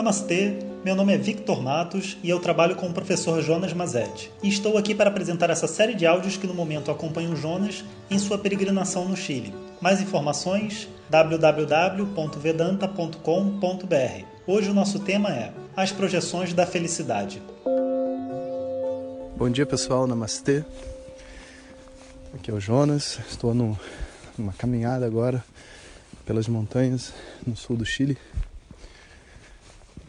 Namastê, meu nome é Victor Matos e eu trabalho com o professor Jonas Mazetti. E estou aqui para apresentar essa série de áudios que no momento acompanham Jonas em sua peregrinação no Chile. Mais informações www.vedanta.com.br. Hoje o nosso tema é As projeções da felicidade. Bom dia pessoal, namastê. Aqui é o Jonas, estou numa caminhada agora pelas montanhas no sul do Chile.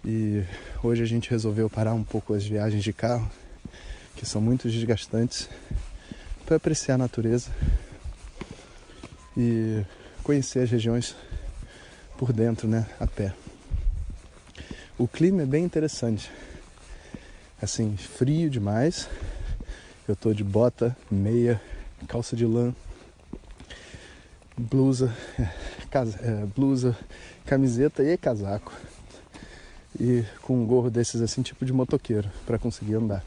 E hoje a gente resolveu parar um pouco as viagens de carro, que são muito desgastantes, para apreciar a natureza e conhecer as regiões por dentro, né, a pé. O clima é bem interessante. Assim, frio demais. Eu tô de bota, meia, calça de lã, blusa, é, blusa, camiseta e casaco e com um gorro desses assim, tipo de motoqueiro, para conseguir andar.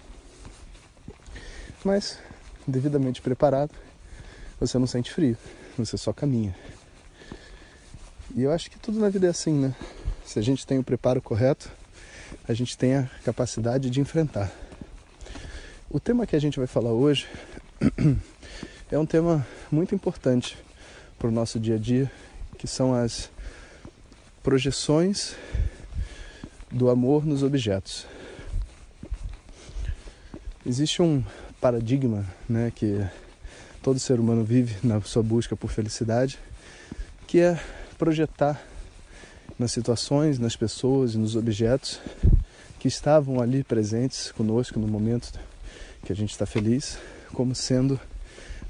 Mas, devidamente preparado, você não sente frio, você só caminha. E eu acho que tudo na vida é assim, né? Se a gente tem o preparo correto, a gente tem a capacidade de enfrentar. O tema que a gente vai falar hoje é um tema muito importante para o nosso dia a dia, que são as projeções do amor nos objetos. Existe um paradigma né, que todo ser humano vive na sua busca por felicidade, que é projetar nas situações, nas pessoas e nos objetos que estavam ali presentes conosco no momento que a gente está feliz, como sendo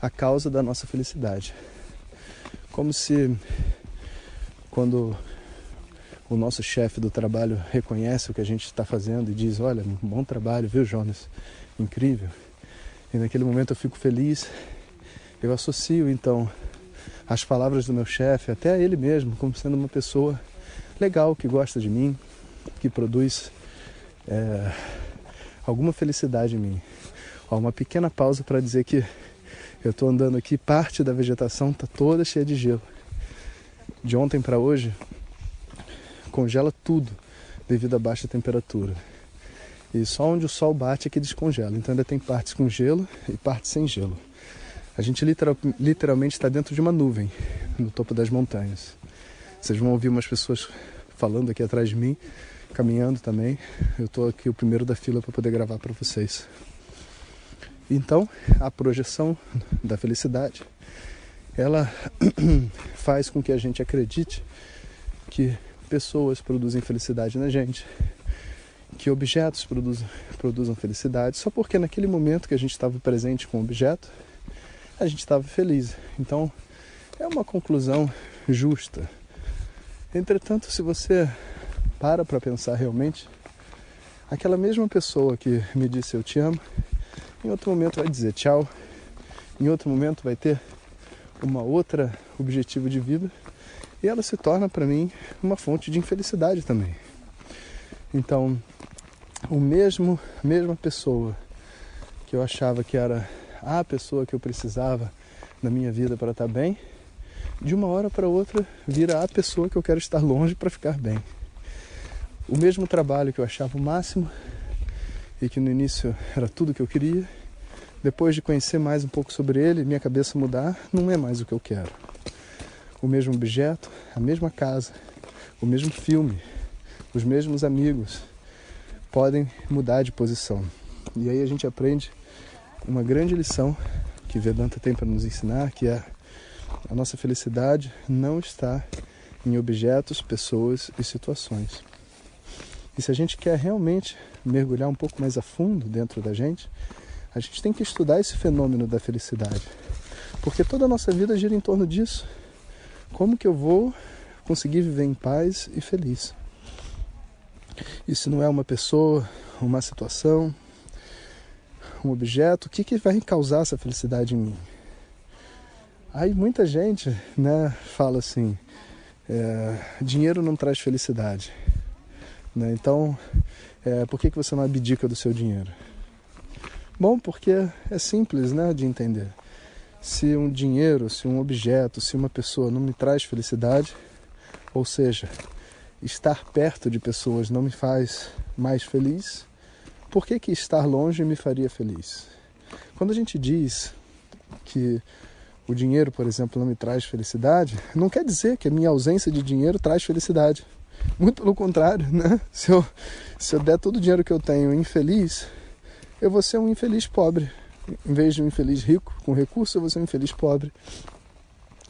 a causa da nossa felicidade. Como se quando o nosso chefe do trabalho reconhece o que a gente está fazendo e diz: Olha, bom trabalho, viu, Jonas? Incrível. E naquele momento eu fico feliz. Eu associo então as palavras do meu chefe, até a ele mesmo, como sendo uma pessoa legal, que gosta de mim, que produz é, alguma felicidade em mim. Ó, uma pequena pausa para dizer que eu estou andando aqui, parte da vegetação está toda cheia de gelo. De ontem para hoje, congela tudo devido à baixa temperatura. E só onde o sol bate é que descongela. Então ainda tem partes com gelo e partes sem gelo. A gente literal, literalmente está dentro de uma nuvem no topo das montanhas. Vocês vão ouvir umas pessoas falando aqui atrás de mim, caminhando também. Eu estou aqui o primeiro da fila para poder gravar para vocês. Então, a projeção da felicidade, ela faz com que a gente acredite que pessoas produzem felicidade na gente, que objetos produzam, produzam felicidade, só porque naquele momento que a gente estava presente com o objeto, a gente estava feliz. Então, é uma conclusão justa. Entretanto, se você para para pensar realmente, aquela mesma pessoa que me disse eu te amo, em outro momento vai dizer tchau, em outro momento vai ter uma outra objetivo de vida e ela se torna para mim uma fonte de infelicidade também. Então, o mesmo, a mesma pessoa que eu achava que era a pessoa que eu precisava na minha vida para estar bem, de uma hora para outra vira a pessoa que eu quero estar longe para ficar bem. O mesmo trabalho que eu achava o máximo e que no início era tudo que eu queria, depois de conhecer mais um pouco sobre ele, minha cabeça mudar, não é mais o que eu quero o mesmo objeto, a mesma casa, o mesmo filme, os mesmos amigos podem mudar de posição. E aí a gente aprende uma grande lição que Vedanta tem para nos ensinar, que é a nossa felicidade não está em objetos, pessoas e situações. E se a gente quer realmente mergulhar um pouco mais a fundo dentro da gente, a gente tem que estudar esse fenômeno da felicidade. Porque toda a nossa vida gira em torno disso. Como que eu vou conseguir viver em paz e feliz? Se não é uma pessoa, uma situação, um objeto, o que, que vai causar essa felicidade em mim? Aí muita gente né, fala assim, é, dinheiro não traz felicidade. Né? Então, é, por que, que você não abdica do seu dinheiro? Bom, porque é simples né, de entender se um dinheiro, se um objeto, se uma pessoa não me traz felicidade, ou seja, estar perto de pessoas não me faz mais feliz, por que, que estar longe me faria feliz? Quando a gente diz que o dinheiro, por exemplo, não me traz felicidade, não quer dizer que a minha ausência de dinheiro traz felicidade. Muito pelo contrário, né? Se eu, se eu der todo o dinheiro que eu tenho infeliz, eu vou ser um infeliz pobre. Em vez de um infeliz rico com recurso, eu vou ser um infeliz pobre.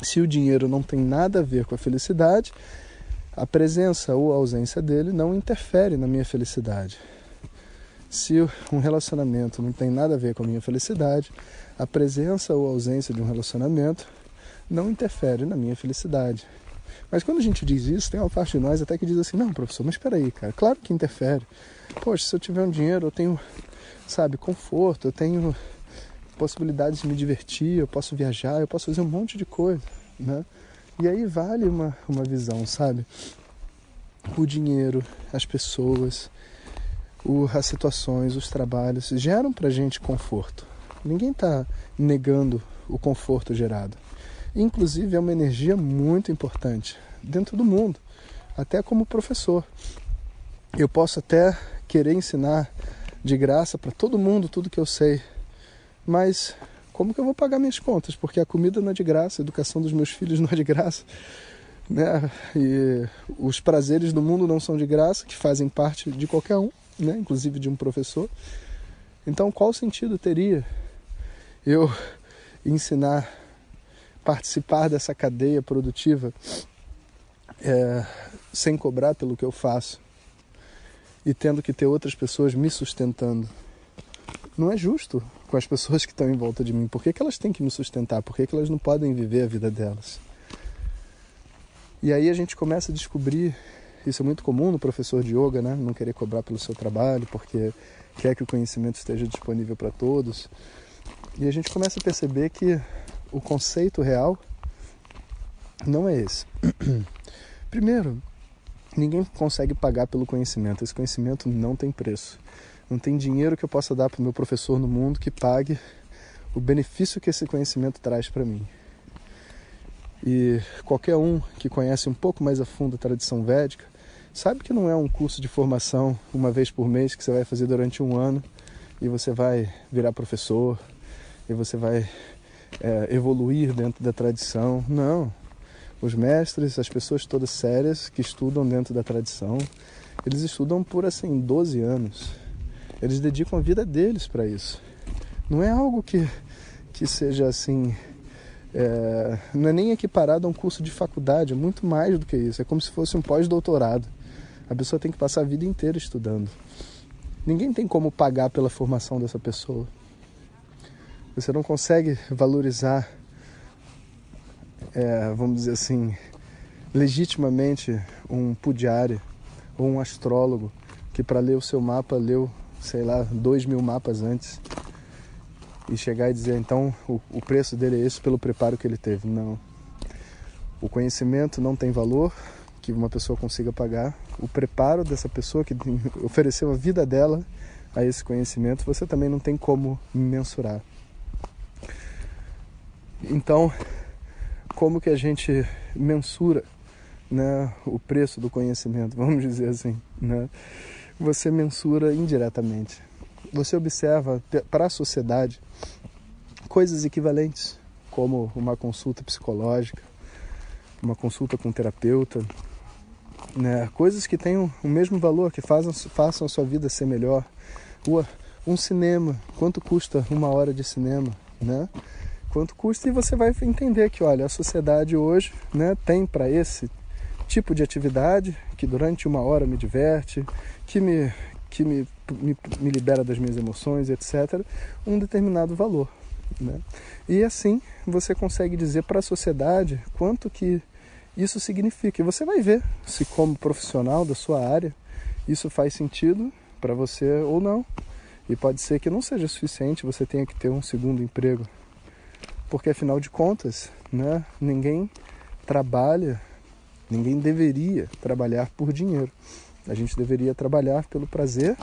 Se o dinheiro não tem nada a ver com a felicidade, a presença ou a ausência dele não interfere na minha felicidade. Se um relacionamento não tem nada a ver com a minha felicidade, a presença ou a ausência de um relacionamento não interfere na minha felicidade. Mas quando a gente diz isso, tem uma parte de nós até que diz assim: não, professor, mas espera aí, cara, claro que interfere. Poxa, se eu tiver um dinheiro, eu tenho, sabe, conforto, eu tenho possibilidades de me divertir, eu posso viajar, eu posso fazer um monte de coisa, né? E aí vale uma, uma visão, sabe? O dinheiro, as pessoas, o, as situações, os trabalhos geram pra gente conforto. Ninguém está negando o conforto gerado. Inclusive é uma energia muito importante dentro do mundo, até como professor. Eu posso até querer ensinar de graça para todo mundo tudo que eu sei, mas como que eu vou pagar minhas contas? Porque a comida não é de graça, a educação dos meus filhos não é de graça. Né? E os prazeres do mundo não são de graça, que fazem parte de qualquer um, né? inclusive de um professor. Então, qual sentido teria eu ensinar, participar dessa cadeia produtiva é, sem cobrar pelo que eu faço e tendo que ter outras pessoas me sustentando? Não é justo com as pessoas que estão em volta de mim? Por que, que elas têm que me sustentar? Por que, que elas não podem viver a vida delas? E aí a gente começa a descobrir, isso é muito comum no professor de yoga, né? Não querer cobrar pelo seu trabalho, porque quer que o conhecimento esteja disponível para todos. E a gente começa a perceber que o conceito real não é esse. Primeiro, ninguém consegue pagar pelo conhecimento. Esse conhecimento não tem preço. Não tem dinheiro que eu possa dar para o meu professor no mundo que pague o benefício que esse conhecimento traz para mim. E qualquer um que conhece um pouco mais a fundo a tradição védica sabe que não é um curso de formação uma vez por mês que você vai fazer durante um ano e você vai virar professor e você vai é, evoluir dentro da tradição. Não. Os mestres, as pessoas todas sérias que estudam dentro da tradição, eles estudam por assim 12 anos eles dedicam a vida deles para isso. Não é algo que, que seja assim. É, não é nem equiparado a um curso de faculdade, é muito mais do que isso. É como se fosse um pós-doutorado. A pessoa tem que passar a vida inteira estudando. Ninguém tem como pagar pela formação dessa pessoa. Você não consegue valorizar, é, vamos dizer assim, legitimamente um pudiário ou um astrólogo que para ler o seu mapa leu sei lá, dois mil mapas antes e chegar e dizer então o, o preço dele é esse pelo preparo que ele teve. Não. O conhecimento não tem valor que uma pessoa consiga pagar. O preparo dessa pessoa que ofereceu a vida dela a esse conhecimento, você também não tem como mensurar. Então, como que a gente mensura né, o preço do conhecimento, vamos dizer assim, né? Você mensura indiretamente. Você observa para a sociedade coisas equivalentes, como uma consulta psicológica, uma consulta com um terapeuta, né? coisas que tenham o mesmo valor, que façam, a sua vida ser melhor. Um cinema, quanto custa uma hora de cinema, né? Quanto custa e você vai entender que, olha, a sociedade hoje né, tem para esse tipo de atividade que durante uma hora me diverte, que me, que me, me, me libera das minhas emoções, etc., um determinado valor. Né? E assim você consegue dizer para a sociedade quanto que isso significa. E você vai ver se, como profissional da sua área, isso faz sentido para você ou não. E pode ser que não seja suficiente, você tenha que ter um segundo emprego. Porque afinal de contas, né, ninguém trabalha Ninguém deveria trabalhar por dinheiro. A gente deveria trabalhar pelo prazer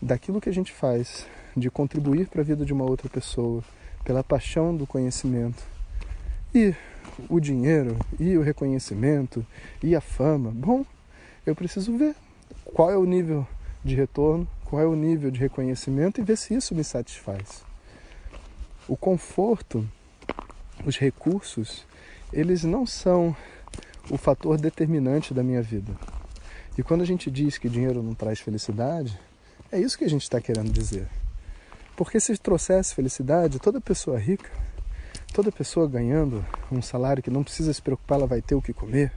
daquilo que a gente faz, de contribuir para a vida de uma outra pessoa, pela paixão do conhecimento. E o dinheiro, e o reconhecimento, e a fama, bom, eu preciso ver qual é o nível de retorno, qual é o nível de reconhecimento e ver se isso me satisfaz. O conforto, os recursos, eles não são o fator determinante da minha vida. E quando a gente diz que dinheiro não traz felicidade, é isso que a gente está querendo dizer. Porque se trouxesse felicidade, toda pessoa rica, toda pessoa ganhando um salário que não precisa se preocupar, ela vai ter o que comer,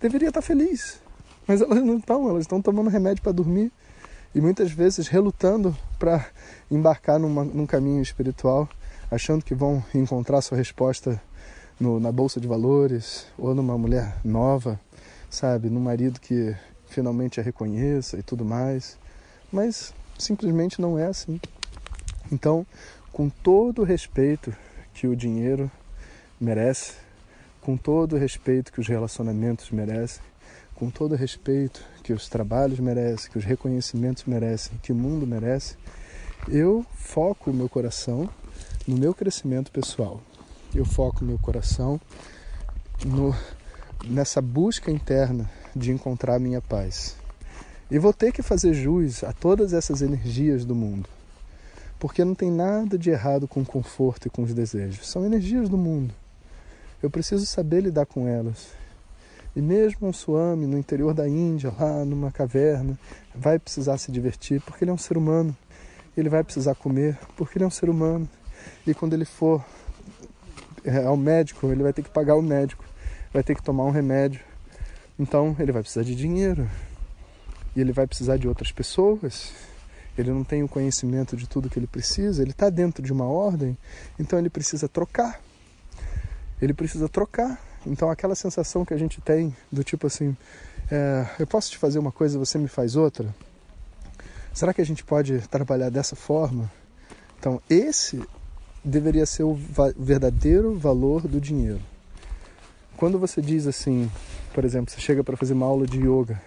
deveria estar tá feliz. Mas elas não estão, elas estão tomando remédio para dormir e muitas vezes relutando para embarcar numa, num caminho espiritual, achando que vão encontrar sua resposta no, na bolsa de valores ou numa mulher nova, sabe, num marido que finalmente a reconheça e tudo mais. Mas simplesmente não é assim. Então, com todo o respeito que o dinheiro merece, com todo o respeito que os relacionamentos merecem, com todo o respeito que os trabalhos merecem, que os reconhecimentos merecem, que o mundo merece, eu foco o meu coração no meu crescimento pessoal. Eu foco meu coração no, nessa busca interna de encontrar minha paz. E vou ter que fazer jus a todas essas energias do mundo. Porque não tem nada de errado com o conforto e com os desejos. São energias do mundo. Eu preciso saber lidar com elas. E mesmo um Swami no interior da Índia, lá numa caverna, vai precisar se divertir porque ele é um ser humano. Ele vai precisar comer porque ele é um ser humano. E quando ele for ao médico, ele vai ter que pagar o médico, vai ter que tomar um remédio. Então ele vai precisar de dinheiro. E ele vai precisar de outras pessoas ele não tem o conhecimento de tudo que ele precisa, ele está dentro de uma ordem, então ele precisa trocar. Ele precisa trocar. Então aquela sensação que a gente tem do tipo assim, é, eu posso te fazer uma coisa, você me faz outra. Será que a gente pode trabalhar dessa forma? Então esse deveria ser o verdadeiro valor do dinheiro. Quando você diz assim, por exemplo, você chega para fazer uma aula de yoga,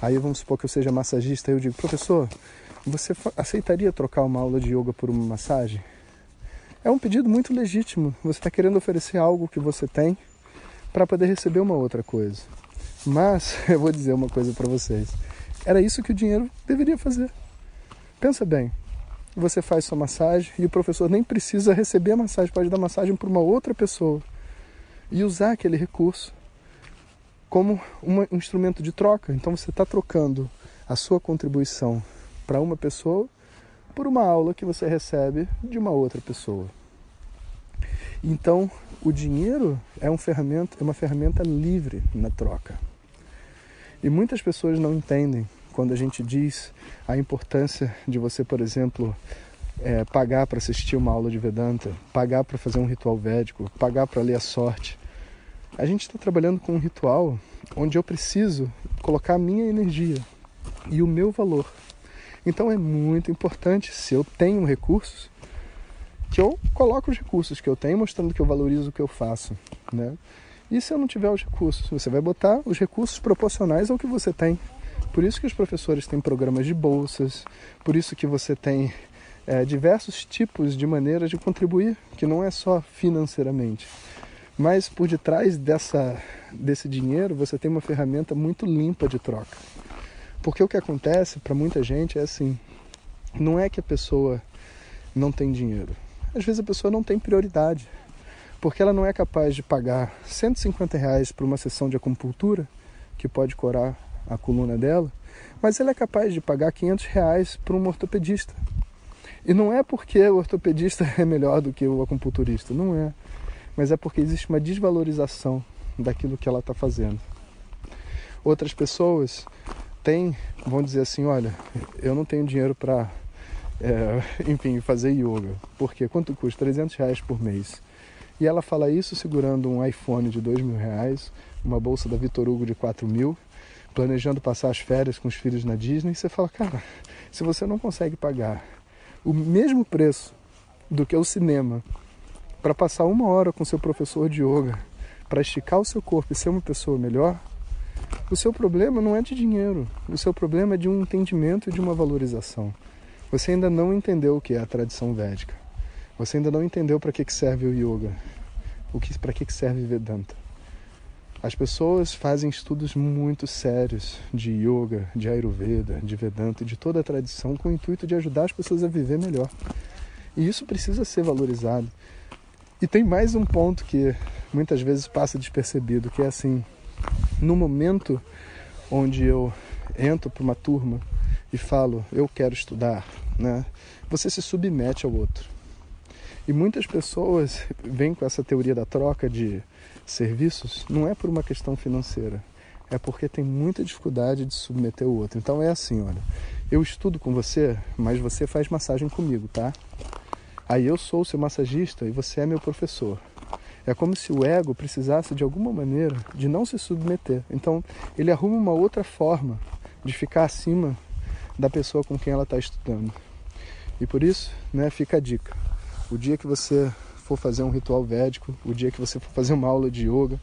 aí vamos supor que eu seja massagista, eu digo, professor, você aceitaria trocar uma aula de yoga por uma massagem? É um pedido muito legítimo. Você está querendo oferecer algo que você tem para poder receber uma outra coisa. Mas eu vou dizer uma coisa para vocês. Era isso que o dinheiro deveria fazer. Pensa bem. Você faz sua massagem e o professor nem precisa receber a massagem, pode dar massagem para uma outra pessoa e usar aquele recurso como um instrumento de troca. Então você está trocando a sua contribuição para uma pessoa por uma aula que você recebe de uma outra pessoa. Então, o dinheiro é, um ferramenta, é uma ferramenta livre na troca. E muitas pessoas não entendem quando a gente diz a importância de você, por exemplo, é, pagar para assistir uma aula de Vedanta, pagar para fazer um ritual védico, pagar para ler a sorte. A gente está trabalhando com um ritual onde eu preciso colocar a minha energia e o meu valor então é muito importante, se eu tenho recursos, que eu coloque os recursos que eu tenho, mostrando que eu valorizo o que eu faço. Né? E se eu não tiver os recursos? Você vai botar os recursos proporcionais ao que você tem. Por isso que os professores têm programas de bolsas, por isso que você tem é, diversos tipos de maneiras de contribuir, que não é só financeiramente. Mas por detrás dessa, desse dinheiro você tem uma ferramenta muito limpa de troca. Porque o que acontece para muita gente é assim: não é que a pessoa não tem dinheiro. Às vezes a pessoa não tem prioridade, porque ela não é capaz de pagar 150 reais por uma sessão de acupuntura, que pode curar a coluna dela, mas ela é capaz de pagar 500 reais para um ortopedista. E não é porque o ortopedista é melhor do que o acupunturista, não é. Mas é porque existe uma desvalorização daquilo que ela está fazendo. Outras pessoas tem, vão dizer assim, olha, eu não tenho dinheiro para, é, enfim, fazer yoga. Porque quanto custa? 300 reais por mês. E ela fala isso segurando um iPhone de 2 mil reais, uma bolsa da Vitor Hugo de 4 mil, planejando passar as férias com os filhos na Disney. Você fala, cara, se você não consegue pagar o mesmo preço do que o cinema para passar uma hora com seu professor de yoga, para esticar o seu corpo e ser uma pessoa melhor, o seu problema não é de dinheiro, o seu problema é de um entendimento e de uma valorização. Você ainda não entendeu o que é a tradição védica. Você ainda não entendeu para que serve o yoga, o que para que serve Vedanta. As pessoas fazem estudos muito sérios de yoga, de ayurveda, de vedanta de toda a tradição com o intuito de ajudar as pessoas a viver melhor. E isso precisa ser valorizado. E tem mais um ponto que muitas vezes passa despercebido, que é assim, no momento onde eu entro para uma turma e falo, eu quero estudar, né? Você se submete ao outro. E muitas pessoas vêm com essa teoria da troca de serviços, não é por uma questão financeira, é porque tem muita dificuldade de submeter o outro. Então é assim, olha, eu estudo com você, mas você faz massagem comigo, tá? Aí eu sou o seu massagista e você é meu professor. É como se o ego precisasse de alguma maneira de não se submeter. Então ele arruma uma outra forma de ficar acima da pessoa com quem ela está estudando. E por isso, né, fica a dica. O dia que você for fazer um ritual védico, o dia que você for fazer uma aula de yoga,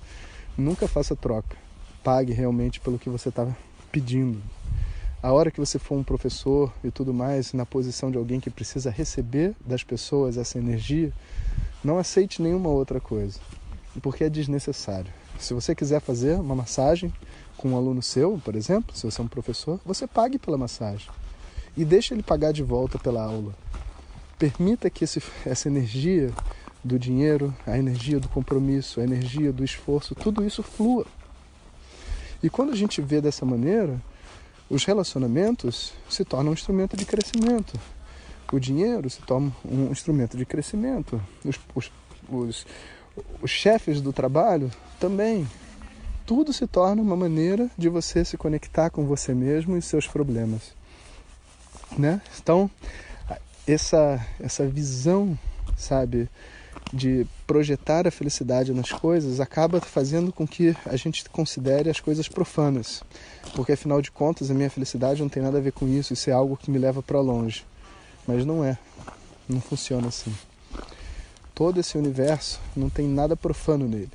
nunca faça troca. Pague realmente pelo que você está pedindo, a hora que você for um professor e tudo mais, na posição de alguém que precisa receber das pessoas essa energia, não aceite nenhuma outra coisa, porque é desnecessário. Se você quiser fazer uma massagem com um aluno seu, por exemplo, se você é um professor, você pague pela massagem e deixe ele pagar de volta pela aula. Permita que esse, essa energia do dinheiro, a energia do compromisso, a energia do esforço, tudo isso flua. E quando a gente vê dessa maneira, os relacionamentos se tornam um instrumento de crescimento. O dinheiro se torna um instrumento de crescimento. Os, os, os, os chefes do trabalho também. Tudo se torna uma maneira de você se conectar com você mesmo e seus problemas. Né? Então, essa, essa visão, sabe, de projetar a felicidade nas coisas acaba fazendo com que a gente considere as coisas profanas. Porque afinal de contas, a minha felicidade não tem nada a ver com isso, isso é algo que me leva para longe. Mas não é. Não funciona assim. Todo esse universo não tem nada profano nele.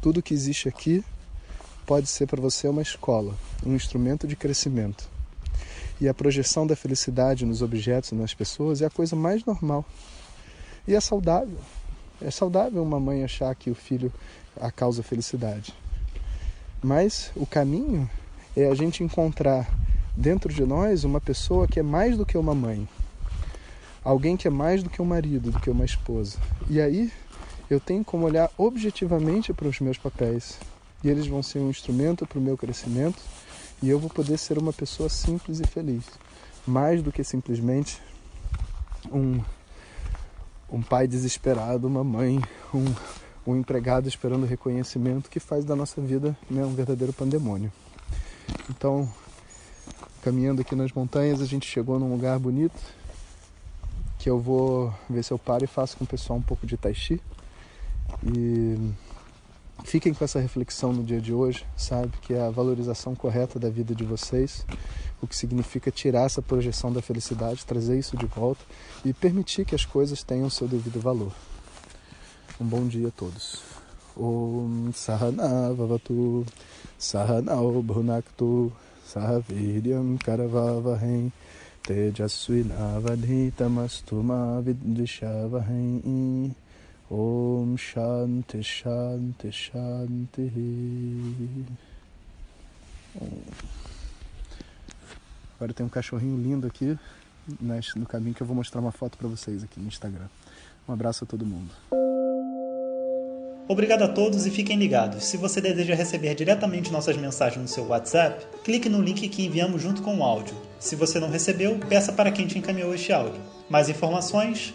Tudo que existe aqui pode ser para você uma escola, um instrumento de crescimento. E a projeção da felicidade nos objetos e nas pessoas é a coisa mais normal. E é saudável. É saudável uma mãe achar que o filho a causa felicidade. Mas o caminho é a gente encontrar dentro de nós uma pessoa que é mais do que uma mãe. Alguém que é mais do que um marido, do que uma esposa. E aí eu tenho como olhar objetivamente para os meus papéis. E eles vão ser um instrumento para o meu crescimento. E eu vou poder ser uma pessoa simples e feliz. Mais do que simplesmente um um pai desesperado, uma mãe, um, um empregado esperando reconhecimento que faz da nossa vida né, um verdadeiro pandemônio. Então, caminhando aqui nas montanhas, a gente chegou num lugar bonito que eu vou ver se eu paro e faço com o pessoal um pouco de tai chi. E fiquem com essa reflexão no dia de hoje, sabe? Que é a valorização correta da vida de vocês o que significa tirar essa projeção da felicidade, trazer isso de volta e permitir que as coisas tenham seu devido valor. Um bom dia a todos. Om Sahana Vavatu Sahaviryam Karavavahem Om Shanti Shanti Shanti. Agora tem um cachorrinho lindo aqui no caminho que eu vou mostrar uma foto para vocês aqui no Instagram. Um abraço a todo mundo. Obrigado a todos e fiquem ligados. Se você deseja receber diretamente nossas mensagens no seu WhatsApp, clique no link que enviamos junto com o áudio. Se você não recebeu, peça para quem te encaminhou este áudio. Mais informações